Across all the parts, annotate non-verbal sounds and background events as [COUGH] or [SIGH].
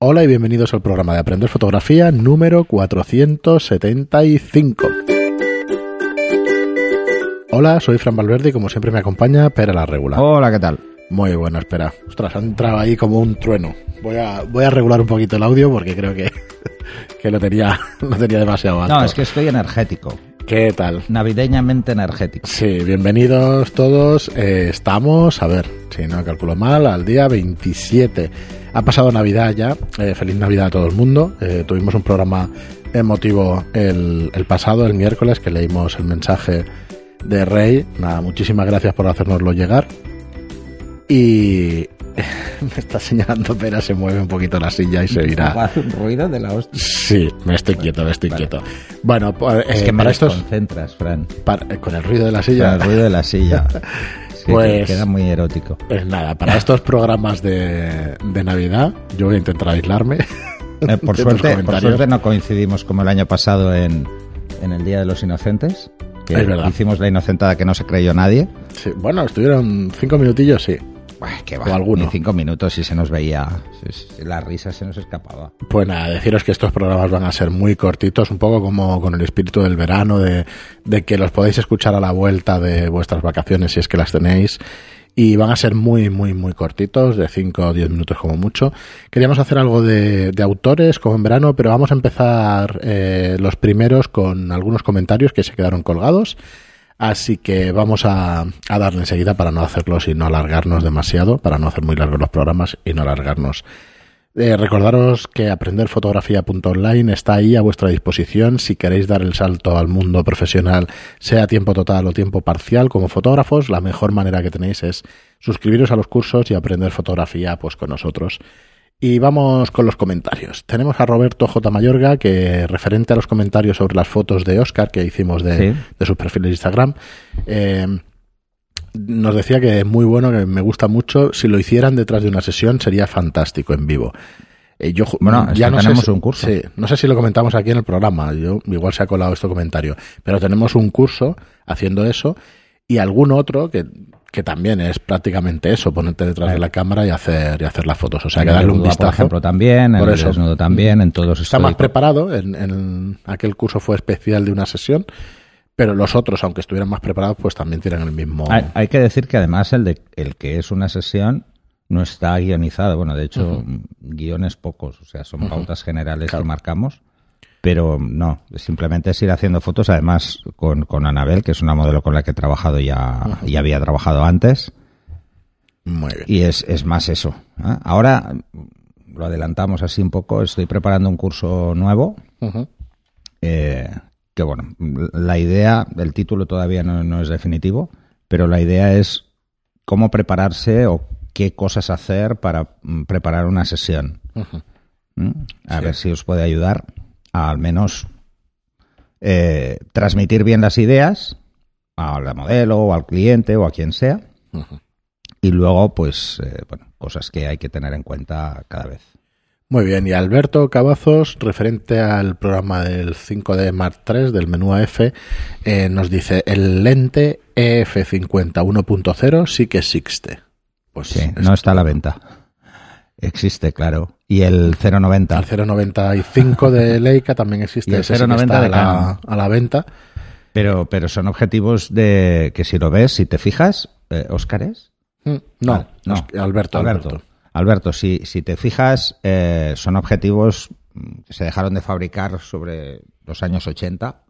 Hola y bienvenidos al programa de Aprender Fotografía número 475. Hola, soy Fran Valverde y como siempre me acompaña Pera la Regular. Hola, ¿qué tal? Muy bueno, espera. Ostras, ha entrado ahí como un trueno. Voy a, voy a regular un poquito el audio porque creo que, [LAUGHS] que lo, tenía, [LAUGHS] lo tenía demasiado alto. No, es que estoy energético. ¿Qué tal? Navideñamente energético. Sí, bienvenidos todos. Eh, estamos, a ver, si no calculo mal, al día 27. Ha pasado Navidad ya. Eh, feliz Navidad a todo el mundo. Eh, tuvimos un programa emotivo el, el pasado, el miércoles, que leímos el mensaje de Rey. Nada, muchísimas gracias por hacérnoslo llegar. Y [LAUGHS] me está señalando Pera, se mueve un poquito la silla y se [LAUGHS] irá. Un ruido de la hostia. Sí, me estoy quieto, me estoy Vale. quieto. Bueno, pues, Es eh, que me para estos, desconcentras, Fran. para- eh, con el ruido de la Con silla, el ruido de la silla. [LAUGHS] Que Pues- queda muy erótico. pues nada, para estos programas de, de Navidad, yo voy a intentar aislarme. Eh, por, [LAUGHS] suerte, por suerte no coincidimos como el año pasado en, en el Día de los Inocentes. Que Es verdad. hicimos la inocentada que no se creyó nadie. Sí, bueno, estuvieron cinco minutillos, sí. Buah, que O alguno. Ni cinco minutos y se nos veía. se- La risa se nos escapaba. Pues nada, deciros que estos programas van a ser muy cortitos, un poco como con el espíritu del verano, de, de que los podéis escuchar a la vuelta de vuestras vacaciones si es que las tenéis. Y van a ser muy, muy, muy cortitos, de 5 o 10 minutos como mucho. Queríamos hacer algo de, de autores, como en verano, pero vamos a empezar eh, los primeros con algunos comentarios que se quedaron colgados. Así que vamos a, a darle enseguida para no hacerlos y no alargarnos demasiado, para no hacer muy largos los programas y no alargarnos eh, recordaros que aprenderfotografía.online está ahí a vuestra disposición si queréis dar el salto al mundo profesional, sea tiempo total o tiempo parcial como fotógrafos. La mejor manera que tenéis es suscribiros a los cursos y aprender fotografía pues con nosotros. Y vamos con los comentarios. Tenemos a Roberto J. Mayorga que referente a los comentarios sobre las fotos de Oscar que hicimos de, Sí. de sus perfiles de Instagram. eh, nos decía que es muy bueno, que me gusta mucho. Si lo hicieran detrás de una sesión sería fantástico en vivo. Eh, yo Bueno, que no sé tenemos si- un curso. Sí, no sé si lo comentamos aquí en el programa. Yo igual se ha colado este comentario, pero tenemos un curso haciendo eso y algún otro que, que también es prácticamente eso, ponerte detrás de la cámara y hacer y hacer las fotos. O sea, que darle un vistazo. Por ejemplo, también. Por el eso. desnudo también. En todos Está más preparado. En, en aquel curso fue especial de una sesión, pero los otros, aunque estuvieran más preparados, pues también tienen el mismo. Hay, hay que decir que además el, de, el que es una sesión no está guionizado. Bueno, de hecho, guiones pocos, o sea, son pautas generales Claro. que marcamos. Pero no, simplemente es ir haciendo fotos, además con, con Anabel, que es una modelo con la que he trabajado ya, ya había trabajado antes, Muy bien. y es, es más eso. ¿eh? Ahora, lo adelantamos así un poco, estoy preparando un curso nuevo, eh, que bueno, la idea, el título todavía no, no es definitivo, pero la idea es cómo prepararse o qué cosas hacer para mm, preparar una sesión. ¿Mm? A Sí. ver si os puede ayudar al menos eh, transmitir bien las ideas a la modelo o al cliente o a quien sea y luego pues eh, bueno, cosas que hay que tener en cuenta cada vez. Muy bien, y Alberto Cavazos, referente al programa del 5D Mark III del menú AF, eh, nos dice, el lente E EF50 1.0 sí que existe. Pues Sí, no está a la venta. Existe, claro. Y el 090. el 0.95 de Leica también existe, [LAUGHS] Y el ese sí que 0.90 está a de la, a la venta. Pero, pero son objetivos de que si lo ves, si te fijas, eh, ¿Óscar es? Mm, No, Ah, no. Alberto, Alberto. Alberto, si, si te fijas, eh, son objetivos que se dejaron de fabricar sobre los años 80.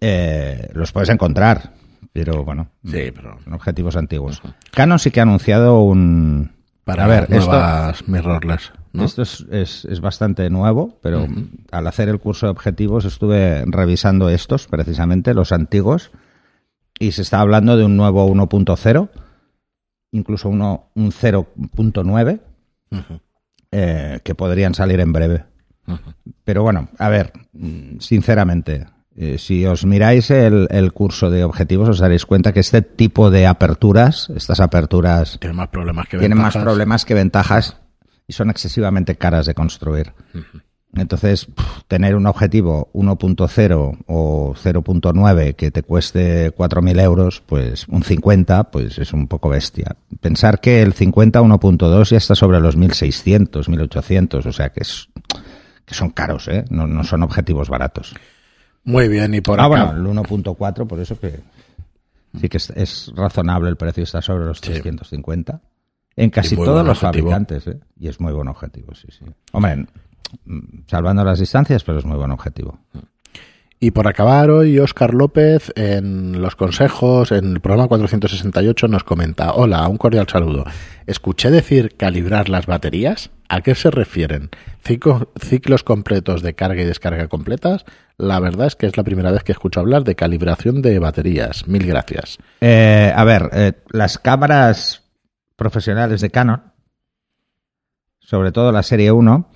Eh, los puedes encontrar, pero bueno, Sí, pero son objetivos antiguos. Canon sí que ha anunciado un... para a ver, esto, nuevas mirrorless, ¿no? esto es, es- es bastante nuevo, pero al hacer el curso de objetivos estuve revisando estos, precisamente, los antiguos, y se está hablando de un nuevo 1.0, incluso uno, un 0.9, Ujú, eh, que podrían salir en breve. Pero bueno, a ver, sinceramente, eh, si os miráis el, el curso de objetivos, os daréis cuenta que este tipo de aperturas, estas aperturas, Tiene más problemas que tienen más ventajas. problemas que ventajas y son excesivamente caras de construir. Entonces, tener un objetivo 1.0 o 0.9 que te cueste 4.000 euros, pues un 50, pues es un poco bestia. Pensar que el 50 1.2 ya está sobre los 1.600, 1.800, o sea que, es, que son caros, ¿eh? No, no son objetivos baratos. Muy bien, y por ah, acá... bueno, el 1.4, por eso que sí que es, es, razonable el precio, está sobre los 350. En casi todos los fabricantes, ¿eh? Y es muy buen objetivo, sí, sí. Hombre, salvando las distancias, pero es muy buen objetivo. Y por acabar hoy, Oscar López en los consejos, en el programa 468, nos comenta, hola, un cordial saludo. Escuché decir calibrar las baterías. ¿A qué se refieren? ¿Ciclos completos de carga y descarga completas? La verdad es que es la primera vez que escucho hablar de calibración de baterías. Mil gracias. Eh, a ver, eh, las cámaras profesionales de Canon, sobre todo la serie 1,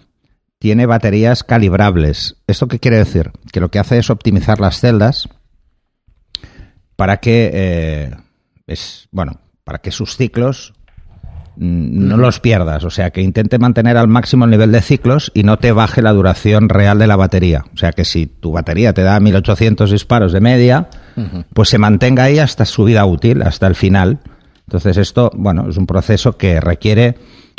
tiene baterías calibrables. ¿Esto qué quiere decir? Que lo que hace es optimizar las celdas para que eh, es bueno para que sus ciclos no los pierdas, o sea, que intente mantener al máximo el nivel de ciclos y no te baje la duración real de la batería. O sea, que si tu batería te da 1800 disparos de media, pues se mantenga ahí hasta su vida útil, hasta el final. Entonces esto, bueno, es un proceso que requiere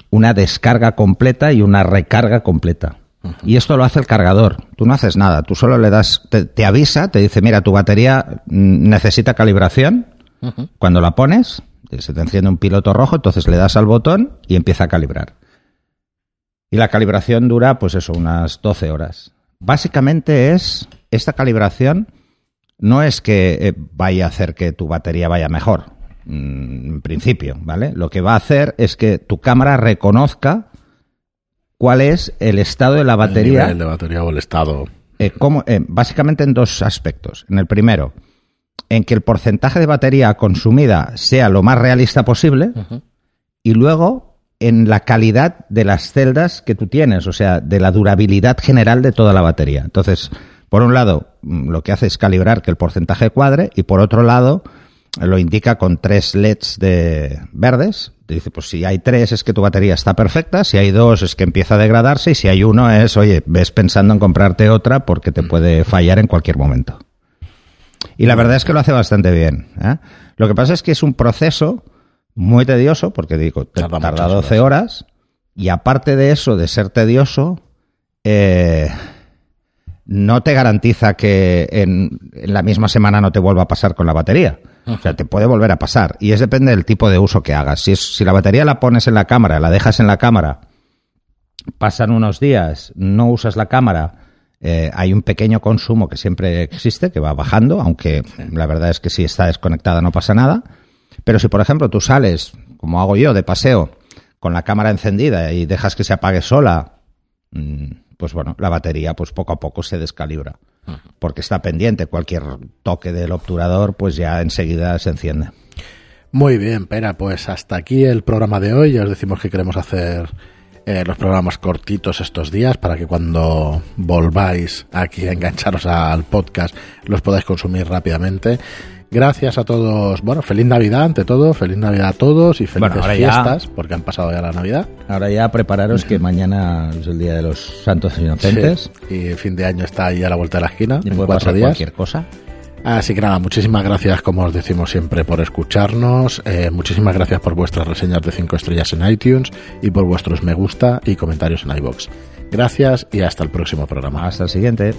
una descarga completa y una recarga completa. Y esto lo hace el cargador. Tú no haces nada. Tú solo le das, te, avisa, te dice, mira, tu batería necesita calibración. Cuando la pones, se te enciende un piloto rojo, entonces le das al botón y empieza a calibrar. Y la calibración dura, pues eso, unas 12 horas. Básicamente es, esta calibración no es que eh, vaya a hacer que tu batería vaya mejor. Mm, en principio, ¿vale? Lo que va a hacer es que tu cámara reconozca cuál es el estado de la batería. El de batería o el estado. Eh, eh, básicamente en dos aspectos. En el primero, en que el porcentaje de batería consumida sea lo más realista posible. Y luego, en la calidad de las celdas que tú tienes, o sea, de la durabilidad general de toda la batería. Entonces, por un lado, mm, lo que hace es calibrar que el porcentaje cuadre y por otro lado, lo indica con tres LEDs de verdes. dice, pues si hay tres es que tu batería está perfecta, si hay dos es que empieza a degradarse y si hay uno es, oye, ves pensando en comprarte otra porque te puede fallar en cualquier momento. Y la verdad es que lo hace bastante bien. ¿eh? Lo que pasa es que es un proceso muy tedioso, porque digo, tarda, tarda 12 horas, y aparte de eso, de ser tedioso, eh, no te garantiza que en, la misma semana no te vuelva a pasar con la batería. O sea, te puede volver a pasar. Y es depende del tipo de uso que hagas. Si, si la batería la pones en la cámara, la dejas en la cámara, pasan unos días, no usas la cámara, eh, hay un pequeño consumo que siempre existe, que va bajando, aunque la verdad es que si está desconectada no pasa nada. Pero si, por ejemplo, tú sales, como hago yo, de paseo, con la cámara encendida y dejas que se apague sola, mm, pues bueno, la batería pues poco a poco se descalibra porque está pendiente. Cualquier toque del obturador, pues ya enseguida se enciende. Muy bien, Pera, pues hasta aquí el programa de hoy. Ya os decimos que queremos hacer eh, los programas cortitos estos días para que cuando volváis aquí a engancharos al podcast los podáis consumir rápidamente. Gracias a todos. Bueno, feliz Navidad ante todo. Feliz Navidad a todos y felices fiestas porque han pasado ya la Navidad. Ahora ya prepararos que mañana es el Día de los Santos Inocentes. y fin de año está ahí a la vuelta de la esquina. en cuatro días. cualquier cosa. Así que nada, muchísimas gracias, como os decimos siempre, por escucharnos. Eh, muchísimas gracias por vuestras reseñas de 5 estrellas en iTunes y por vuestros me gusta y comentarios en iBox. Gracias y hasta el próximo programa. Hasta el siguiente.